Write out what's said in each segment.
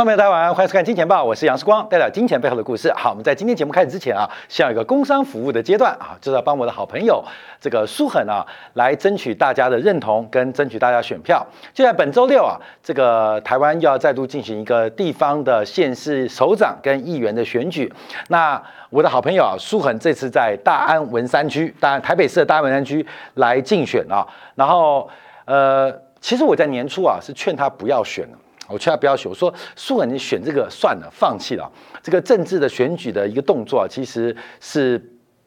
朋友们，大家晚上欢迎收看《金钱报》，我是杨世光，带来金钱背后的故事。好，我们在今天节目开始之前啊，先有一个工商服务的阶段啊，就是要帮我的好朋友这个苏恒啊，来争取大家的认同跟争取大家选票。就在本周六啊，这个台湾又要再度进行一个地方的县市首长跟议员的选举。那我的好朋友啊，苏恒这次在大安文山区，当然台北市的大安文山区来竞选啊。然后呃，其实我在年初啊是劝他不要选了。我劝他不要选，我说舒恒，你选这个算了，放弃了。这个政治的选举的一个动作，其实是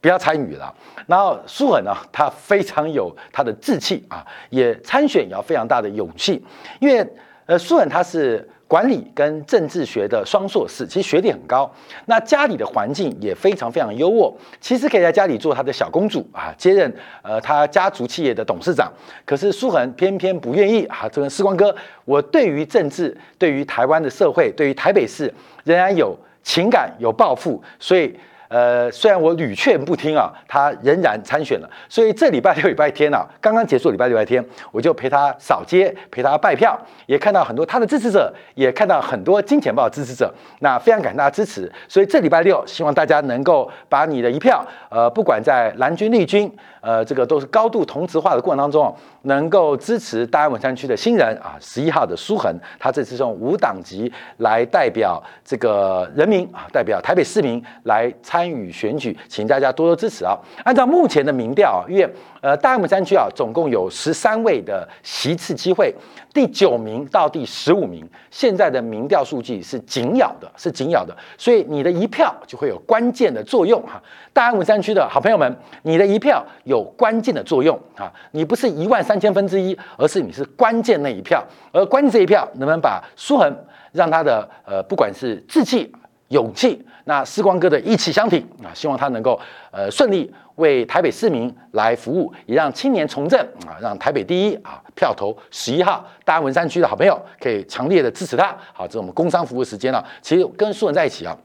不要参与了。然后舒恒呢，他非常有他的志气啊，也参选也要非常大的勇气，因为呃，舒恒他是。管理跟政治学的双硕士，其实学历很高。那家里的环境也非常非常优渥，其实可以在家里做他的小公主啊，接任呃他家族企业的董事长。可是苏恒偏偏不愿意啊，这个时光哥，我对于政治，对于台湾的社会，对于台北市，仍然有情感有抱负，所以。呃，虽然我屡劝不听啊，他仍然参选了。所以这礼拜六、礼拜天啊，刚刚结束礼拜六、礼拜天，我就陪他扫街，陪他拜票，也看到很多他的支持者，也看到很多金钱豹支持者。那非常感谢大家支持。所以这礼拜六，希望大家能够把你的一票，呃，不管在蓝军、绿军，呃，这个都是高度同质化的过程当中，能够支持大安文山区的新人啊，十一号的苏恒，他这次用无党籍来代表这个人民啊，代表台北市民来参。与选举，请大家多多支持啊！按照目前的民调啊，因为呃大安文山区啊，总共有十三位的席次机会，第九名到第十五名，现在的民调数据是紧咬的，是紧咬的，所以你的一票就会有关键的作用哈！大安五山区的好朋友们，你的一票有关键的作用啊！你不是一万三千分之一，而是你是关键那一票，而关键这一票能不能把苏恒让他的呃不管是志气。勇气，那时光哥的一起相挺啊，希望他能够呃顺利为台北市民来服务，也让青年从政啊，让台北第一啊票投十一号大安文山区的好朋友可以强烈的支持他。好，这是我们工商服务时间了。其实跟苏文在一起啊。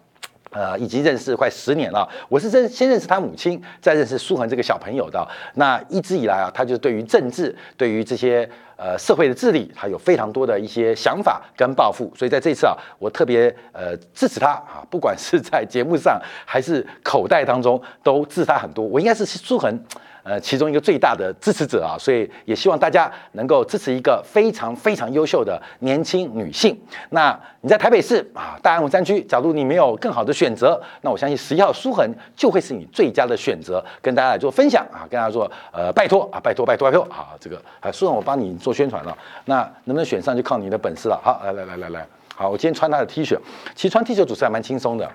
呃，已经认识快十年了。我是认先认识他母亲，再认识苏恒这个小朋友的。那一直以来啊，他就对于政治，对于这些呃社会的治理，他有非常多的一些想法跟抱负。所以在这次啊，我特别呃支持他啊，不管是在节目上还是口袋当中，都支持他很多。我应该是苏恒。呃，其中一个最大的支持者啊，所以也希望大家能够支持一个非常非常优秀的年轻女性。那你在台北市啊，大安文山区，假如你没有更好的选择，那我相信十一号苏恒就会是你最佳的选择，跟大家来做分享啊，跟大家说，呃，拜托啊，拜托拜托拜托啊，这个啊，苏恒我帮你做宣传了，那能不能选上就靠你的本事了。好，来来来来来，好，我今天穿他的 T 恤，其实穿 T 恤主持还蛮轻松的，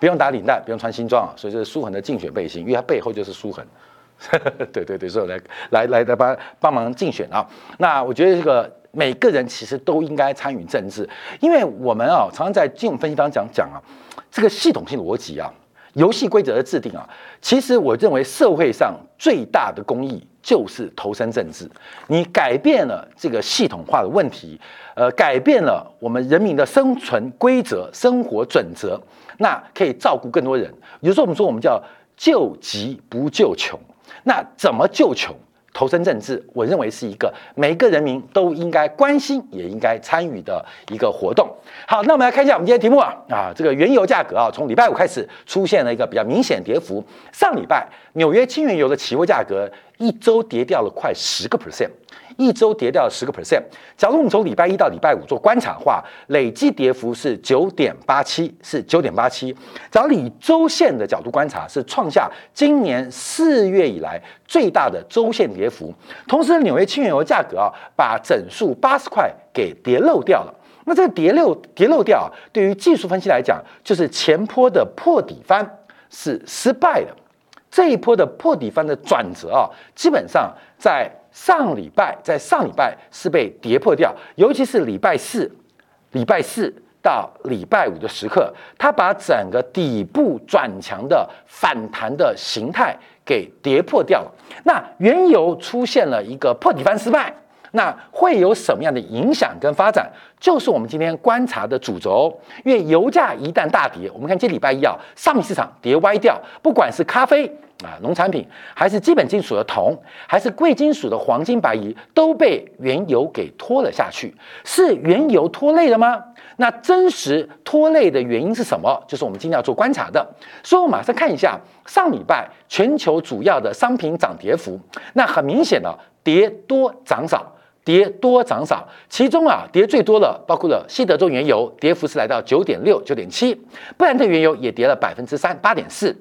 不用打领带，不用穿西装啊，所以这是舒恒的竞选背心，因为它背后就是舒恒。对对对，所以来来来来帮帮忙竞选啊。那我觉得这个每个人其实都应该参与政治，因为我们啊常常在金融分析当中讲讲啊，这个系统性逻辑啊，游戏规则的制定啊，其实我认为社会上最大的公益就是投身政治。你改变了这个系统化的问题，呃，改变了我们人民的生存规则、生活准则，那可以照顾更多人。有时候我们说我们叫救急不救穷。那怎么救穷？投身政治，我认为是一个每个人民都应该关心，也应该参与的一个活动。好，那我们来看一下我们今天题目啊啊，这个原油价格啊，从礼拜五开始出现了一个比较明显跌幅。上礼拜纽约轻原油的期货价格一周跌掉了快十个 percent。一周跌掉十个 percent。假如我们从礼拜一到礼拜五做观察的话，累计跌幅是九点八七，是九点八七。假如以周线的角度观察，是创下今年四月以来最大的周线跌幅。同时，纽约轻原油价格啊，把整数八十块给跌漏掉了。那这个跌漏跌漏掉啊，对于技术分析来讲，就是前坡的破底翻是失败的。这一波的破底翻的转折啊，基本上在。上礼拜在上礼拜是被跌破掉，尤其是礼拜四、礼拜四到礼拜五的时刻，它把整个底部转强的反弹的形态给跌破掉了。那原油出现了一个破底翻失败，那会有什么样的影响跟发展，就是我们今天观察的主轴。因为油价一旦大跌，我们看今礼拜一啊，商品市场跌歪掉，不管是咖啡啊、农产品，还是基本金属的铜，还是贵金属的黄金、白银，都被原油给拖了下去。是原油拖累了吗？那真实拖累的原因是什么？就是我们今天要做观察的。所以，我马上看一下上礼拜全球主要的商品涨跌幅。那很明显的，跌多涨少，跌多涨少。其中啊，跌最多的包括了西德州原油，跌幅是来到九点六、九点七；布兰特原油也跌了百分之三八点四。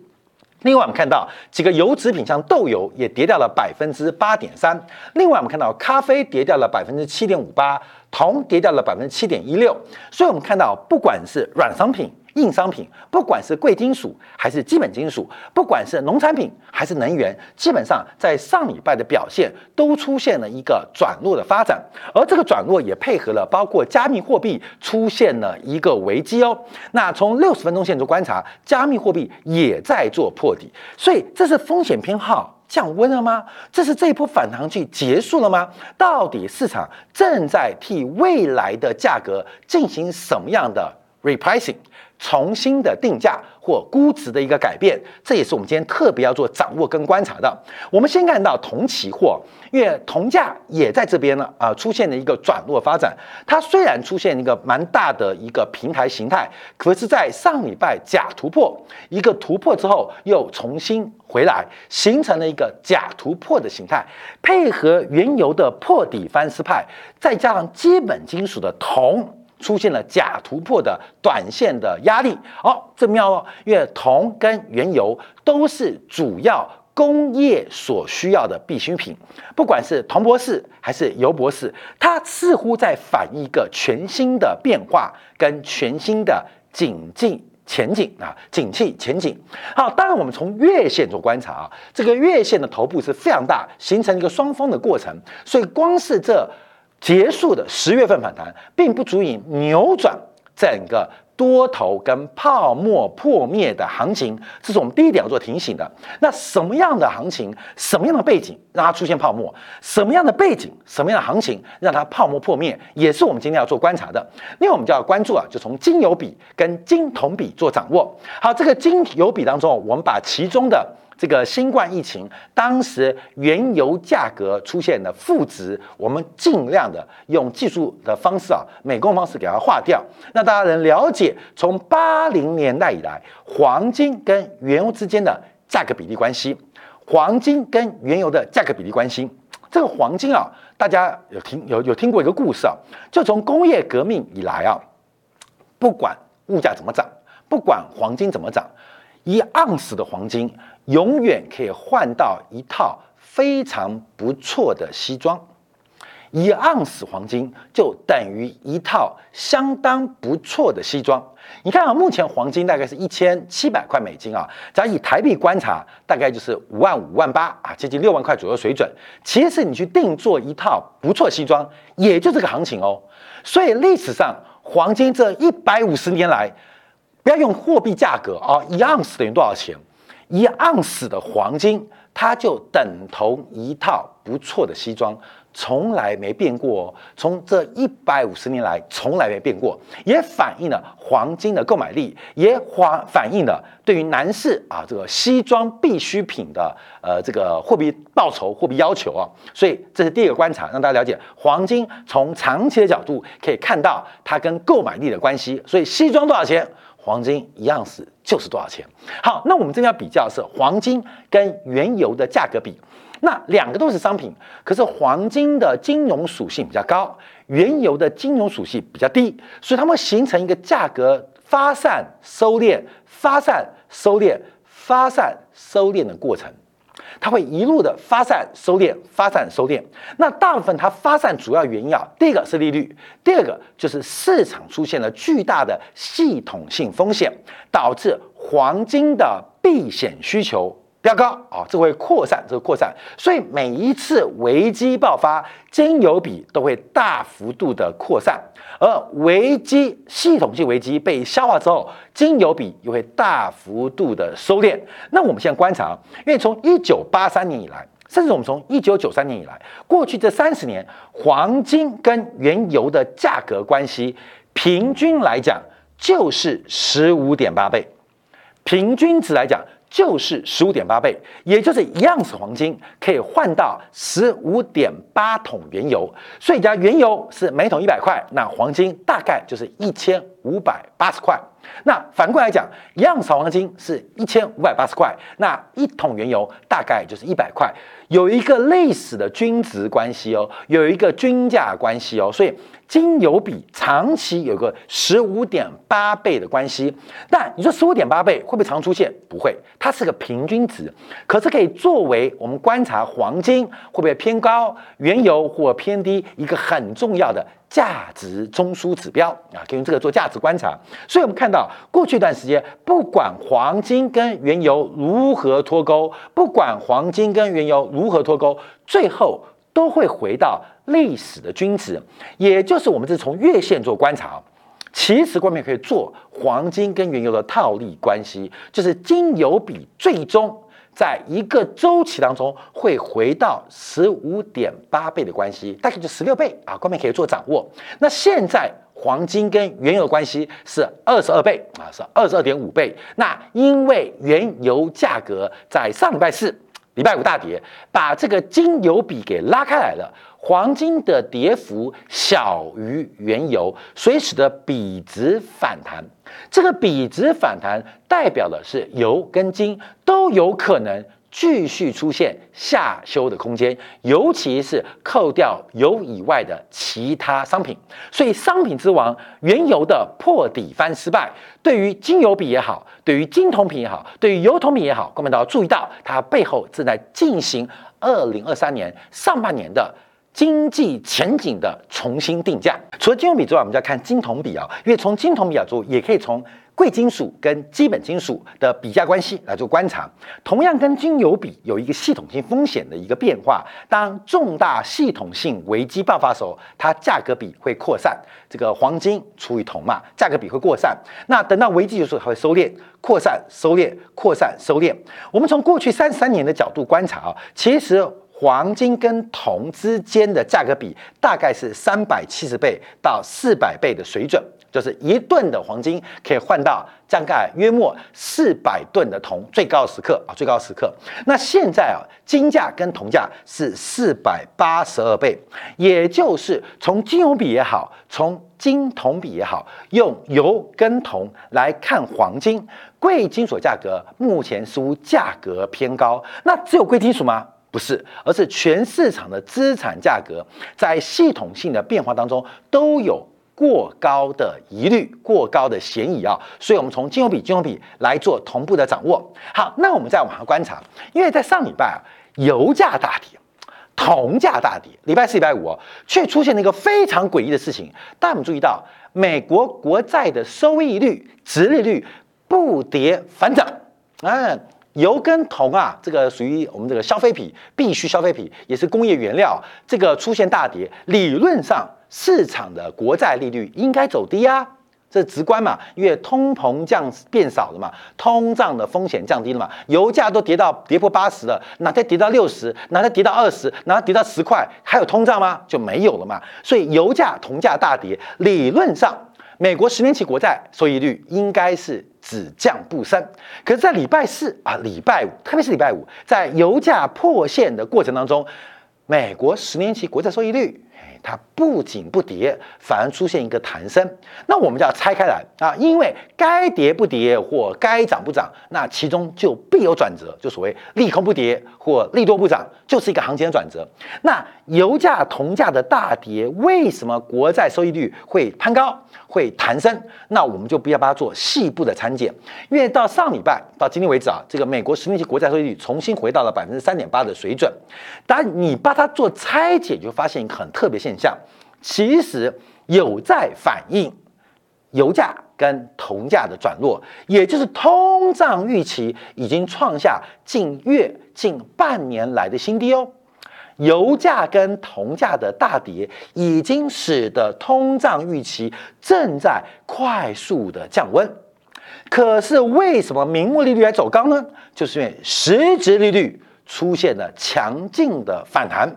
另外，我们看到几个油脂品，像豆油也跌掉了百分之八点三。另外，我们看到咖啡跌掉了百分之七点五八，铜跌掉了百分之七点一六。所以，我们看到不管是软商品，硬商品，不管是贵金属还是基本金属，不管是农产品还是能源，基本上在上礼拜的表现都出现了一个转弱的发展，而这个转弱也配合了包括加密货币出现了一个危机哦。那从六十分钟线做观察，加密货币也在做破底，所以这是风险偏好降温了吗？这是这一波反弹去结束了吗？到底市场正在替未来的价格进行什么样的 repricing？重新的定价或估值的一个改变，这也是我们今天特别要做掌握跟观察的。我们先看到铜期货，因为铜价也在这边呢，啊，出现了一个转弱发展。它虽然出现一个蛮大的一个平台形态，可是，在上礼拜假突破一个突破之后，又重新回来，形成了一个假突破的形态，配合原油的破底翻丝派，再加上基本金属的铜。出现了假突破的短线的压力，哦，这妙哦，因为铜跟原油都是主要工业所需要的必需品，不管是铜博士还是油博士，它似乎在反映一个全新的变化跟全新的景进前景啊，景气前景。好，当然我们从月线做观察啊，这个月线的头部是非常大，形成一个双峰的过程，所以光是这。结束的十月份反弹，并不足以扭转整个多头跟泡沫破灭的行情，这是我们第一点要做提醒的。那什么样的行情，什么样的背景让它出现泡沫？什么样的背景，什么样的行情让它泡沫破灭，也是我们今天要做观察的。那，我们就要关注啊，就从金油比跟金铜比做掌握。好，这个金油比当中，我们把其中的。这个新冠疫情，当时原油价格出现的负值，我们尽量的用技术的方式啊，美工方式给它划掉。那大家能了解，从八零年代以来，黄金跟原油之间的价格比例关系，黄金跟原油的价格比例关系。这个黄金啊，大家有听有有听过一个故事啊，就从工业革命以来啊，不管物价怎么涨，不管黄金怎么涨，一盎司的黄金。永远可以换到一套非常不错的西装，一盎司黄金就等于一套相当不错的西装。你看啊，目前黄金大概是一千七百块美金啊，咱以台币观察，大概就是五万五万八啊，接近六万块左右水准。其实你去定做一套不错西装，也就这个行情哦。所以历史上黄金这一百五十年来，不要用货币价格啊，一盎司等于多少钱？一盎司的黄金，它就等同一套不错的西装，从来没变过。从这一百五十年来，从来没变过，也反映了黄金的购买力，也反反映了对于男士啊这个西装必需品的呃这个货币报酬、货币要求啊。所以这是第一个观察，让大家了解黄金从长期的角度可以看到它跟购买力的关系。所以西装多少钱？黄金一样是就是多少钱？好，那我们这边要比较的是黄金跟原油的价格比。那两个都是商品，可是黄金的金融属性比较高，原油的金融属性比较低，所以它们形成一个价格发散收敛、发散收敛、发散收敛的过程。它会一路的发散收敛，发散收敛。那大部分它发散主要原因啊，第一个是利率，第二个就是市场出现了巨大的系统性风险，导致黄金的避险需求。飙高啊，这会扩散，这个扩散，所以每一次危机爆发，金油比都会大幅度的扩散，而危机系统性危机被消化之后，金油比又会大幅度的收敛。那我们现在观察，因为从一九八三年以来，甚至我们从一九九三年以来，过去这三十年，黄金跟原油的价格关系，平均来讲就是十五点八倍，平均值来讲。就是十五点八倍，也就是一样是黄金可以换到十五点八桶原油。所以，假如原油是每桶一百块，那黄金大概就是一千五百八十块。那反过来讲，一样是黄金是一千五百八十块，那一桶原油大概就是一百块，有一个类似的均值关系哦，有一个均价关系哦，所以。金油比长期有个十五点八倍的关系，但你说十五点八倍会不会常出现？不会，它是个平均值，可是可以作为我们观察黄金会不会偏高、原油或偏低一个很重要的价值中枢指标啊，可以用这个做价值观察。所以我们看到过去一段时间，不管黄金跟原油如何脱钩，不管黄金跟原油如何脱钩，最后都会回到。历史的均值，也就是我们是从月线做观察，其实光面可以做黄金跟原油的套利关系，就是金油比最终在一个周期当中会回到十五点八倍的关系，大概就十六倍啊，光面可以做掌握。那现在黄金跟原油的关系是二十二倍啊，是二十二点五倍。那因为原油价格在上礼拜四、礼拜五大跌，把这个金油比给拉开来了。黄金的跌幅小于原油，所以使得比值反弹。这个比值反弹代表的是油跟金都有可能继续出现下修的空间，尤其是扣掉油以外的其他商品。所以，商品之王原油的破底翻失败，对于金油比也好，对于金铜品也好，对于油铜品也好，各位都要注意到，它背后正在进行二零二三年上半年的。经济前景的重新定价，除了金融比之外，我们就要看金铜比啊，因为从金铜比啊做，也可以从贵金属跟基本金属的比价关系来做观察。同样跟金油比有一个系统性风险的一个变化，当重大系统性危机爆发的时候，它价格比会扩散。这个黄金除以铜嘛，价格比会扩散。那等到危机结束，它会收敛、扩散、收敛、扩散、收敛。我们从过去三十三年的角度观察啊，其实。黄金跟铜之间的价格比大概是三百七十倍到四百倍的水准，就是一吨的黄金可以换到大概约莫四百吨的铜，最高时刻啊，最高时刻。那现在啊，金价跟铜价是四百八十二倍，也就是从金油比也好，从金铜比也好，用油跟铜来看黄金，贵金属价格目前似乎价格偏高。那只有贵金属吗？不是，而是全市场的资产价格在系统性的变化当中都有过高的疑虑、过高的嫌疑啊，所以我们从金融比、金融比来做同步的掌握。好，那我们再往下观察，因为在上礼拜啊，油价大跌，铜价大跌，礼拜四、礼拜五却出现了一个非常诡异的事情，大家们注意到美国国债的收益率、殖利率不跌反涨，嗯。油跟铜啊，这个属于我们这个消费品，必须消费品，也是工业原料。这个出现大跌，理论上市场的国债利率应该走低啊，这直观嘛，因为通膨降变少了嘛，通胀的风险降低了嘛，油价都跌到跌破八十了，哪再跌到六十，哪再跌到二十，哪跌到十块，还有通胀吗？就没有了嘛。所以油价、铜价大跌，理论上。美国十年期国债收益率应该是只降不升，可是，在礼拜四啊，礼拜五，特别是礼拜五，在油价破线的过程当中，美国十年期国债收益率。它不仅不跌，反而出现一个弹升。那我们就要拆开来啊，因为该跌不跌或该涨不涨，那其中就必有转折，就所谓利空不跌或利多不涨，就是一个行情的转折。那油价、铜价的大跌，为什么国债收益率会攀高、会弹升？那我们就不要把它做细部的参检，因为到上礼拜到今天为止啊，这个美国十年期国债收益率重新回到了百分之三点八的水准。当你把它做拆解，就发现一个很特别现。象其实有在反映油价跟铜价的转弱，也就是通胀预期已经创下近月、近半年来的新低哦。油价跟铜价的大跌，已经使得通胀预期正在快速的降温。可是为什么名目利率还走高呢？就是因为实质利率出现了强劲的反弹。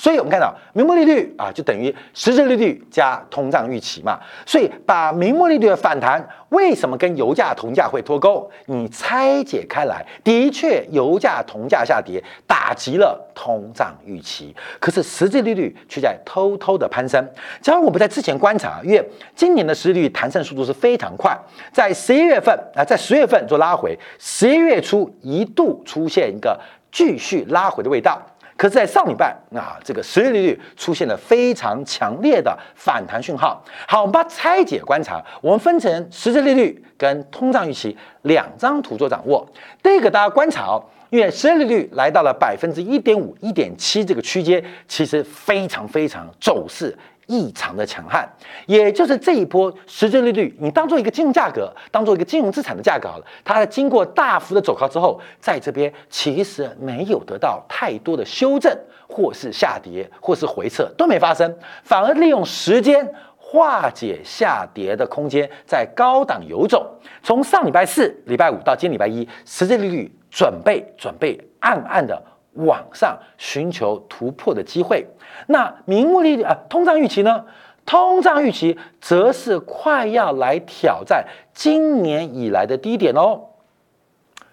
所以，我们看到名目利率啊，就等于实质利率加通胀预期嘛。所以，把名目利率的反弹为什么跟油价同价会脱钩？你拆解开来，的确，油价同价下跌打击了通胀预期，可是实质利率却在偷偷的攀升。假如我们在之前观察，因为今年的实质利率弹升速度是非常快，在十一月份啊，在十月份做拉回，十一月初一度出现一个继续拉回的味道。可是，在上礼拜啊，这个实际利率出现了非常强烈的反弹讯号。好，我们把拆解观察，我们分成实际利率跟通胀预期两张图做掌握。第一个，大家观察哦，因为实际利率来到了百分之一点五、一点七这个区间，其实非常非常走势。异常的强悍，也就是这一波实质利率，你当做一个金融价格，当做一个金融资产的价格好了。它经过大幅的走高之后，在这边其实没有得到太多的修正，或是下跌，或是回撤都没发生，反而利用时间化解下跌的空间，在高档游走。从上礼拜四、礼拜五到今礼拜一，实质利率准备准备暗暗的。往上寻求突破的机会，那名目利率啊，通胀预期呢？通胀预期则是快要来挑战今年以来的低点哦。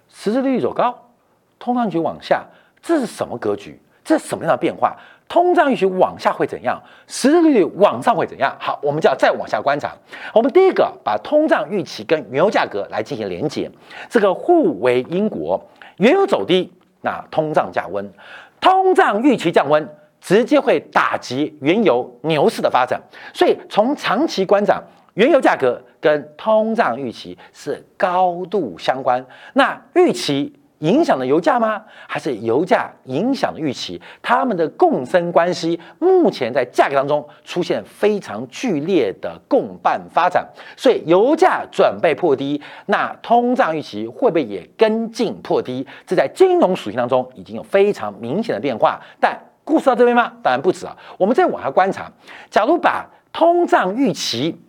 实质利率走高，通胀预期往下，这是什么格局？这是什么样的变化？通胀预期往下会怎样？实质利率往上会怎样？好，我们就要再往下观察。我们第一个把通胀预期跟原油价格来进行连接，这个互为因果，原油走低。那通胀降温，通胀预期降温，直接会打击原油牛市的发展。所以从长期观涨，原油价格跟通胀预期是高度相关。那预期。影响了油价吗？还是油价影响了预期？它们的共生关系目前在价格当中出现非常剧烈的共伴发展，所以油价准备破低，那通胀预期会不会也跟进破低？这在金融属性当中已经有非常明显的变化。但故事到这边吗？当然不止啊！我们再往下观察，假如把通胀预期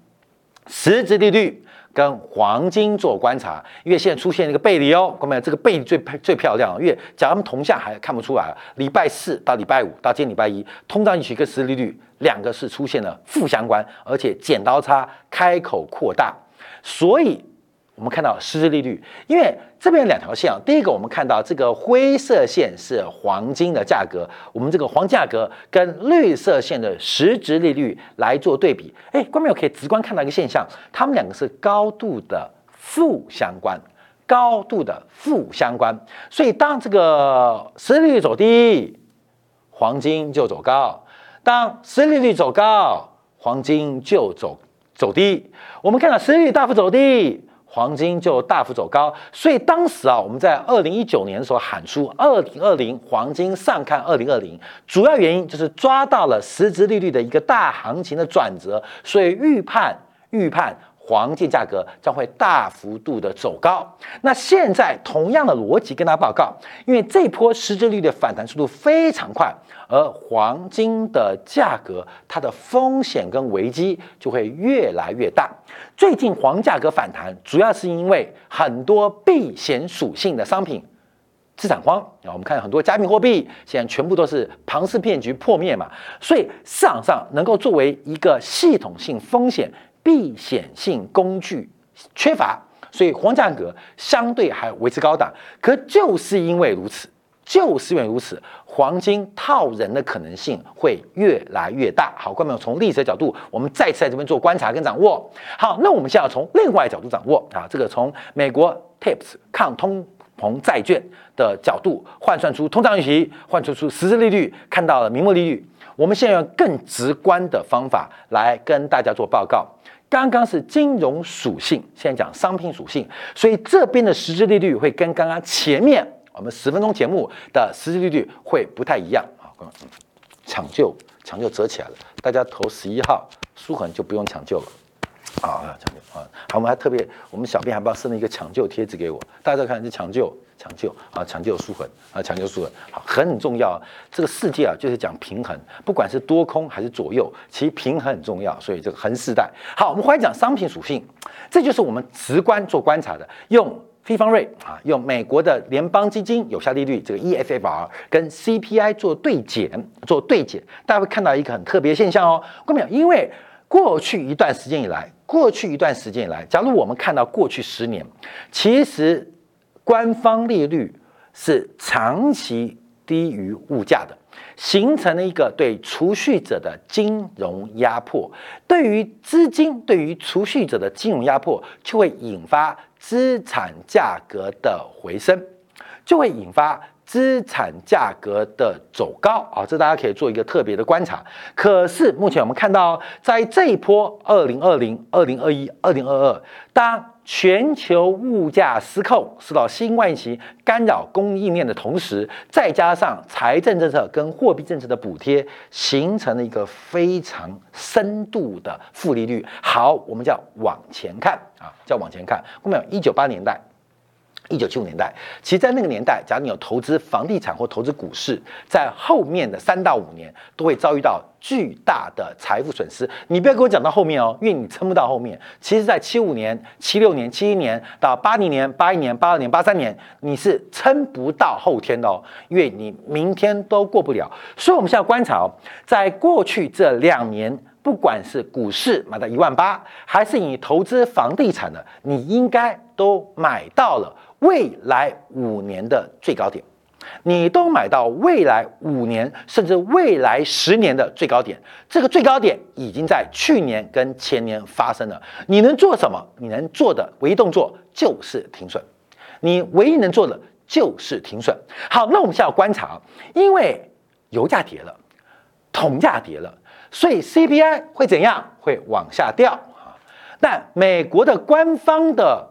实质利率。跟黄金做观察，因为现在出现一个背离哦，各位，这个背离最最漂亮。因为假如他们同向还看不出来，礼拜四到礼拜五到今天礼拜一，通胀预期跟实际利率两个是出现了负相关，而且剪刀差开口扩大，所以。我们看到实质利率，因为这边两条线啊，第一个我们看到这个灰色线是黄金的价格，我们这个黄价格跟绿色线的实质利率来做对比，哎，观众朋友可以直观看到一个现象，它们两个是高度的负相关，高度的负相关，所以当这个实质利率走低，黄金就走高；当实质利率走高，黄金就走走低。我们看到实质利率大幅走低。黄金就大幅走高，所以当时啊，我们在二零一九年的时候喊出二零二零黄金上看二零二零，主要原因就是抓到了实质利率的一个大行情的转折，所以预判预判黄金价格将会大幅度的走高。那现在同样的逻辑跟大家报告，因为这波实质率的反弹速度非常快。而黄金的价格，它的风险跟危机就会越来越大。最近黄价格反弹，主要是因为很多避险属性的商品资产荒啊。我们看很多加密货币，现在全部都是庞氏骗局破灭嘛，所以市场上能够作为一个系统性风险避险性工具缺乏，所以黄价格相对还维持高档。可就是因为如此。就是因为如此，黄金套人的可能性会越来越大。好，观众朋友，从历史的角度，我们再次在这边做观察跟掌握。好，那我们现在从另外角度掌握啊，这个从美国 TIPS 抗通膨债券的角度换算出通胀预期，换算出实质利率，看到了名目利率。我们现在用更直观的方法来跟大家做报告。刚刚是金融属性，现在讲商品属性，所以这边的实质利率会跟刚刚前面。我们十分钟节目的实质利率会不太一样啊！抢救抢救折起来了，大家投十一号，舒恒就不用抢救了啊！抢救啊！好，我们还特别，我们小编还帮送了一个抢救贴纸给我，大家看，这抢救抢救啊！抢救舒恒啊！抢救舒恒，好，很重要。这个世界啊，就是讲平衡，不管是多空还是左右，其实平衡很重要。所以这个横世代，好，我们回来讲商品属性，这就是我们直观做观察的，用。非方瑞啊，用美国的联邦基金有效利率这个 EFFR 跟 CPI 做对减，做对减，大家会看到一个很特别现象哦。各位，因为过去一段时间以来，过去一段时间以来，假如我们看到过去十年，其实官方利率是长期低于物价的。形成了一个对储蓄者的金融压迫，对于资金，对于储蓄者的金融压迫，就会引发资产价格的回升，就会引发。资产价格的走高啊，这大家可以做一个特别的观察。可是目前我们看到，在这一波二零二零、二零二一、二零二二，当全球物价失控，受到新冠疫情干扰供应链的同时，再加上财政政策跟货币政策的补贴，形成了一个非常深度的负利率。好，我们叫往前看啊，叫往前看。我们一九八年代。一九七五年代，其实，在那个年代，假如你有投资房地产或投资股市，在后面的三到五年都会遭遇到巨大的财富损失。你不要跟我讲到后面哦，因为你撑不到后面。其实，在七五年、七六年、七一年到八零年、八一年、八二年、八三年，你是撑不到后天的哦，因为你明天都过不了。所以，我们现在观察哦，在过去这两年，不管是股市买到一万八，还是你投资房地产的，你应该都买到了。未来五年的最高点，你都买到未来五年甚至未来十年的最高点，这个最高点已经在去年跟前年发生了。你能做什么？你能做的唯一动作就是停损，你唯一能做的就是停损。好，那我们现在要观察，因为油价跌了，铜价跌了，所以 CPI 会怎样？会往下掉啊。但美国的官方的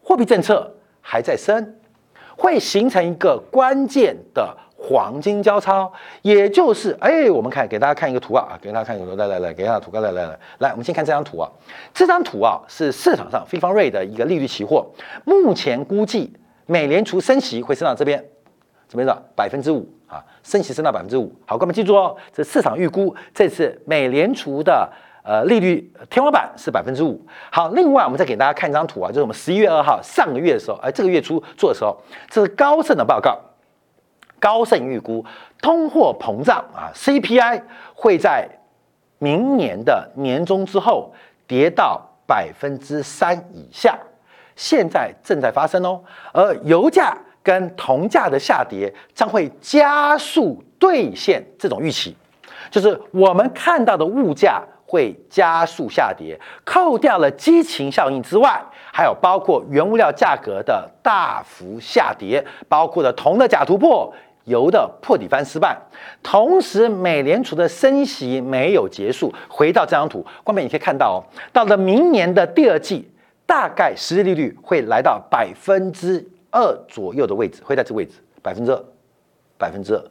货币政策。还在升，会形成一个关键的黄金交叉，也就是哎，我们看给大家看一个图啊，给大家看一个图，来来来，给大家图，来来来来，我们先看这张图啊，这张图啊是市场上非方瑞的一个利率期货，目前估计美联储升息会升到这边，这边的百分之五啊，升息升到百分之五，好，各位记住哦，这市场预估这次美联储的。呃，利率天花板是百分之五。好，另外我们再给大家看一张图啊，就是我们十一月二号上个月的时候，哎，这个月初做的时候，这是高盛的报告。高盛预估通货膨胀啊，CPI 会在明年的年中之后跌到百分之三以下，现在正在发生哦。而油价跟铜价的下跌将会加速兑现这种预期，就是我们看到的物价。会加速下跌，扣掉了激情效应之外，还有包括原物料价格的大幅下跌，包括了铜的假突破、油的破底翻失败。同时，美联储的升息没有结束。回到这张图，光面你可以看到哦，到了明年的第二季，大概实际利率会来到百分之二左右的位置，会在这位置，百分之二，百分之二。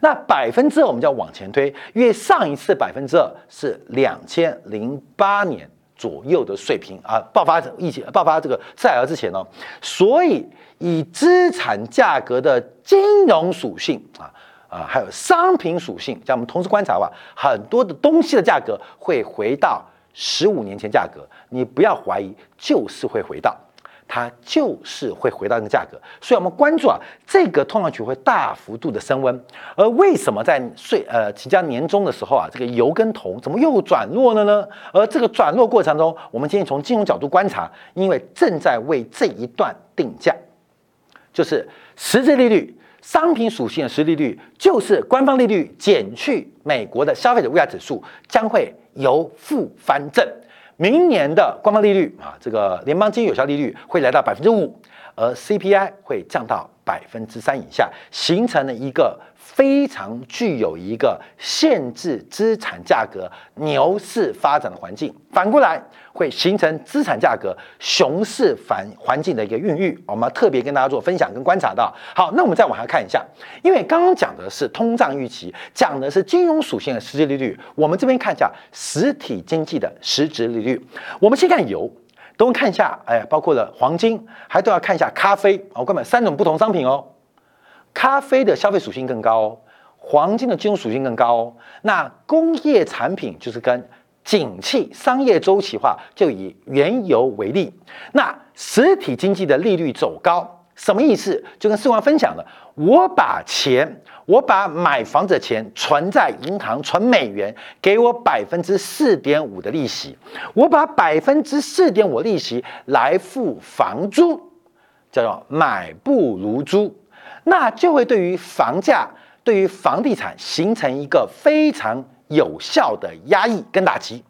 那百分之二我们就要往前推，因为上一次百分之二是两千零八年左右的水平啊，爆发疫情、爆发这个次贷之前呢，所以以资产价格的金融属性啊啊，还有商品属性，像我们同时观察吧，很多的东西的价格会回到十五年前价格，你不要怀疑，就是会回到。它就是会回到那个价格，所以我们关注啊，这个通胀区会大幅度的升温。而为什么在税呃即将年终的时候啊，这个油跟铜怎么又转弱了呢？而这个转弱过程中，我们今天从金融角度观察，因为正在为这一段定价，就是实质利率、商品属性的实际利率，就是官方利率减去美国的消费者物价指数，将会由负翻正。明年的官方利率啊，这个联邦基金有效利率会来到百分之五，而 CPI 会降到百分之三以下，形成了一个。非常具有一个限制资产价格牛市发展的环境，反过来会形成资产价格熊市反环境的一个孕育。我们特别跟大家做分享跟观察到。好，那我们再往下看一下，因为刚刚讲的是通胀预期，讲的是金融属性的实际利率。我们这边看一下实体经济的实质利率。我们先看油，等会看一下，哎，包括了黄金，还都要看一下咖啡。我各位三种不同商品哦。咖啡的消费属性更高，黄金的金融属性更高。那工业产品就是跟景气、商业周期化，就以原油为例。那实体经济的利率走高，什么意思？就跟四王分享的，我把钱，我把买房子的钱存在银行，存美元，给我百分之四点五的利息，我把百分之四点五利息来付房租，叫做买不如租，那就会对于房价，对于房地产形成一个非常有效的压抑跟打击。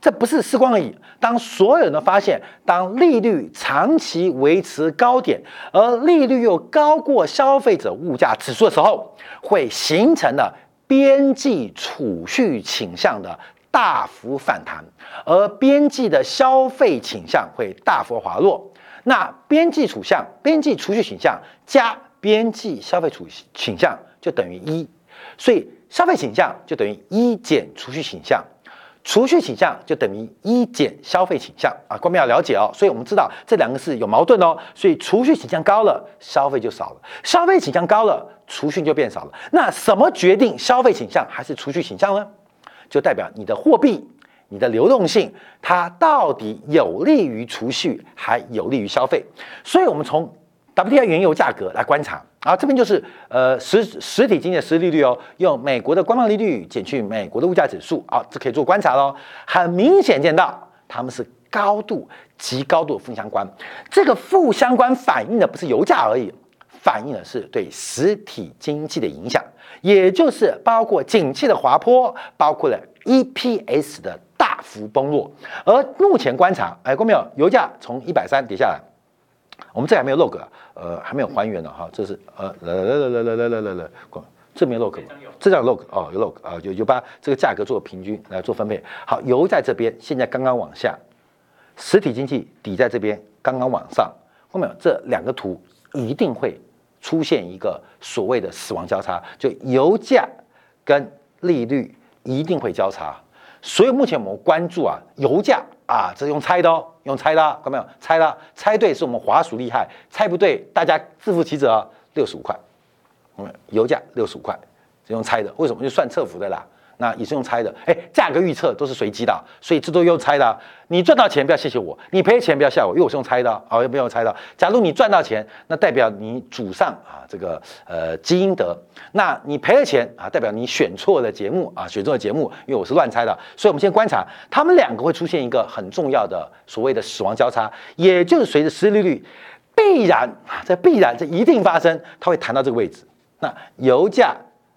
这不是时光而已。当所有人都发现，当利率长期维持高点，而利率又高过消费者物价指数的时候，会形成了边际储蓄倾向的大幅反弹，而边际的消费倾向会大幅滑落。那边际储向、边际储蓄倾向加边际消费储倾向就等于一，所以消费倾向就等于一减储蓄倾向。储蓄倾向就等于一减消费倾向啊，观众要了解哦。所以我们知道这两个是有矛盾哦。所以储蓄倾向高了，消费就少了；消费倾向高了，储蓄就变少了。那什么决定消费倾向还是储蓄倾向呢？就代表你的货币、你的流动性，它到底有利于储蓄还有利于消费？所以我们从 WTI 原油价格来观察。啊，这边就是呃实实体经济的实利率哦，用美国的官方利率减去美国的物价指数，啊，这可以做观察喽。很明显见到他们是高度极高度的负相关，这个负相关反映的不是油价而已，反映的是对实体经济的影响，也就是包括景气的滑坡，包括了 EPS 的大幅崩落。而目前观察，哎，过没有？油价从一百三跌下来。我们这还没有 log，呃，还没有还原呢哈，这是呃来来来来来来来来来，这没有 log 吗？这叫 log 哦，有 log 啊，就就把这个价格做平均来做分配。好，油在这边，现在刚刚往下，实体经济底在这边，刚刚往上。后面这两个图一定会出现一个所谓的死亡交叉，就油价跟利率一定会交叉。所以目前我们关注啊，油价。啊，这是用猜的哦，用猜的，看到没有？猜的，猜对是我们华数厉害，猜不对大家自负其责，六十五块，嗯，油价六十五块，是用猜的，为什么？就算侧幅的啦。那也是用猜的，哎，价格预测都是随机的，所以这都用猜的。你赚到钱不要谢谢我，你赔钱不要吓我，因为我是用猜的啊，也不用猜的。假如你赚到钱，那代表你祖上啊这个呃基因德；那你赔了钱啊，代表你选错了节目啊，选错了节目，因为我是乱猜的。所以我们先观察，他们两个会出现一个很重要的所谓的死亡交叉，也就是随着失利率必然啊，这必然这一定发生，它会弹到这个位置。那油价。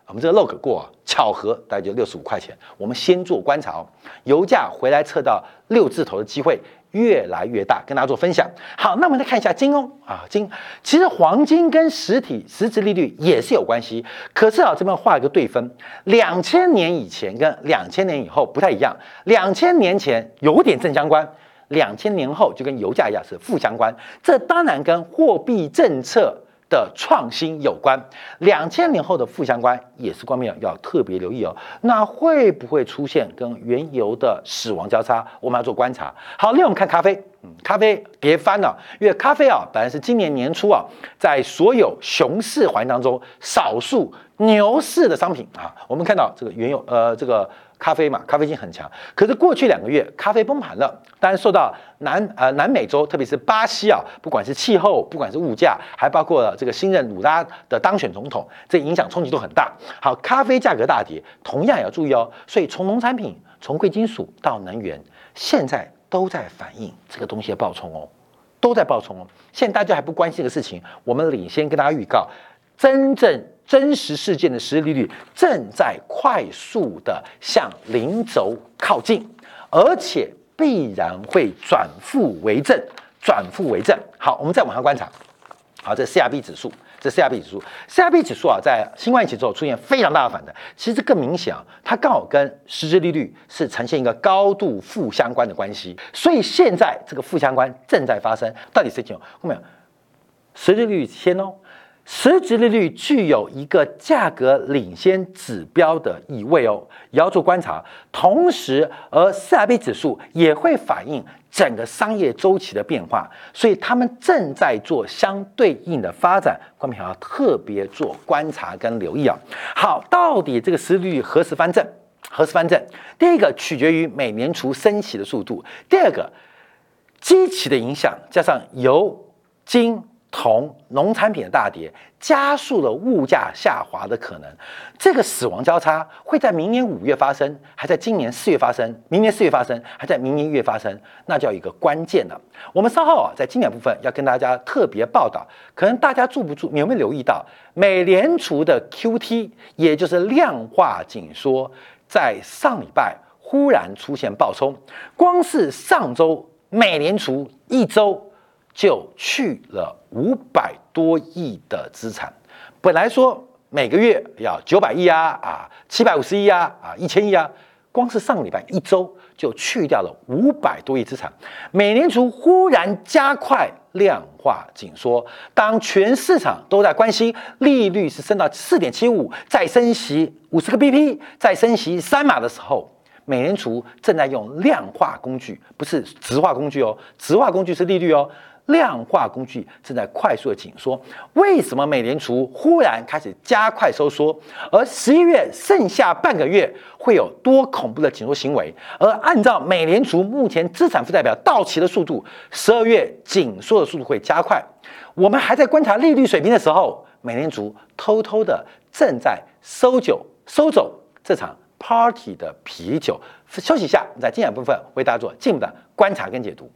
我们这个 log 过巧合，大概就六十五块钱。我们先做观察哦，油价回来测到六字头的机会越来越大，跟大家做分享。好，那我们再看一下金哦啊金，其实黄金跟实体实质利率也是有关系，可是啊这边画一个对分，两千年以前跟两千年以后不太一样，两千年前有点正相关，两千年后就跟油价一样是负相关，这当然跟货币政策。的创新有关，两千年后的负相关也是关面要特别留意哦。那会不会出现跟原油的死亡交叉？我们要做观察。好，另外我们看咖啡，嗯，咖啡别翻了，因为咖啡啊本来是今年年初啊，在所有熊市环境当中少数牛市的商品啊。我们看到这个原油，呃，这个。咖啡嘛，咖啡性很强。可是过去两个月，咖啡崩盘了。当然受到南呃南美洲，特别是巴西啊，不管是气候，不管是物价，还包括这个新任鲁拉的当选总统，这影响冲击都很大。好，咖啡价格大跌，同样也要注意哦。所以从农产品，从贵金属到能源，现在都在反映这个东西的暴冲哦，都在暴冲哦。现在大家还不关心的事情，我们领先跟大家预告，真正。真实事件的实际利率正在快速的向零轴靠近，而且必然会转负为正，转负为正。好，我们再往下观察。好，这 CRB 指数，这 CRB 指数，CRB 指数啊，在新冠疫情之后出现非常大的反弹。其实更明显啊，它刚好跟实质利率是呈现一个高度负相关的关系。所以现在这个负相关正在发生，到底谁情？后面实质利率先哦。实质利率具有一个价格领先指标的意味哦，也要做观察。同时，而 CRB 指数也会反映整个商业周期的变化，所以他们正在做相对应的发展。观众朋友要特别做观察跟留意啊。好，到底这个实利率何时翻正？何时翻正？第一个取决于美联储升息的速度，第二个。机器的影响，加上油、金、铜、农产品的大跌，加速了物价下滑的可能。这个死亡交叉会在明年五月发生，还在今年四月发生？明年四月发生，还在明年一月发生？那叫一个关键了。我们稍后啊，在经典部分要跟大家特别报道，可能大家注不注，你有没有留意到，美联储的 QT，也就是量化紧缩，在上礼拜忽然出现暴冲，光是上周。美联储一周就去了五百多亿的资产，本来说每个月要九百亿啊啊，七百五十亿啊啊，一千亿啊，光是上个礼拜一周就去掉了五百多亿资产。美联储忽然加快量化紧缩，当全市场都在关心利率是升到四点七五，再升息五十个 BP，再升息三码的时候。美联储正在用量化工具，不是直化工具哦，直化工具是利率哦，量化工具正在快速的紧缩。为什么美联储忽然开始加快收缩？而十一月剩下半个月会有多恐怖的紧缩行为？而按照美联储目前资产负债表到期的速度，十二月紧缩的速度会加快。我们还在观察利率水平的时候，美联储偷偷的正在收酒收走这场。Party 的啤酒，休息一下，在精彩部分为大家做进一步的观察跟解读。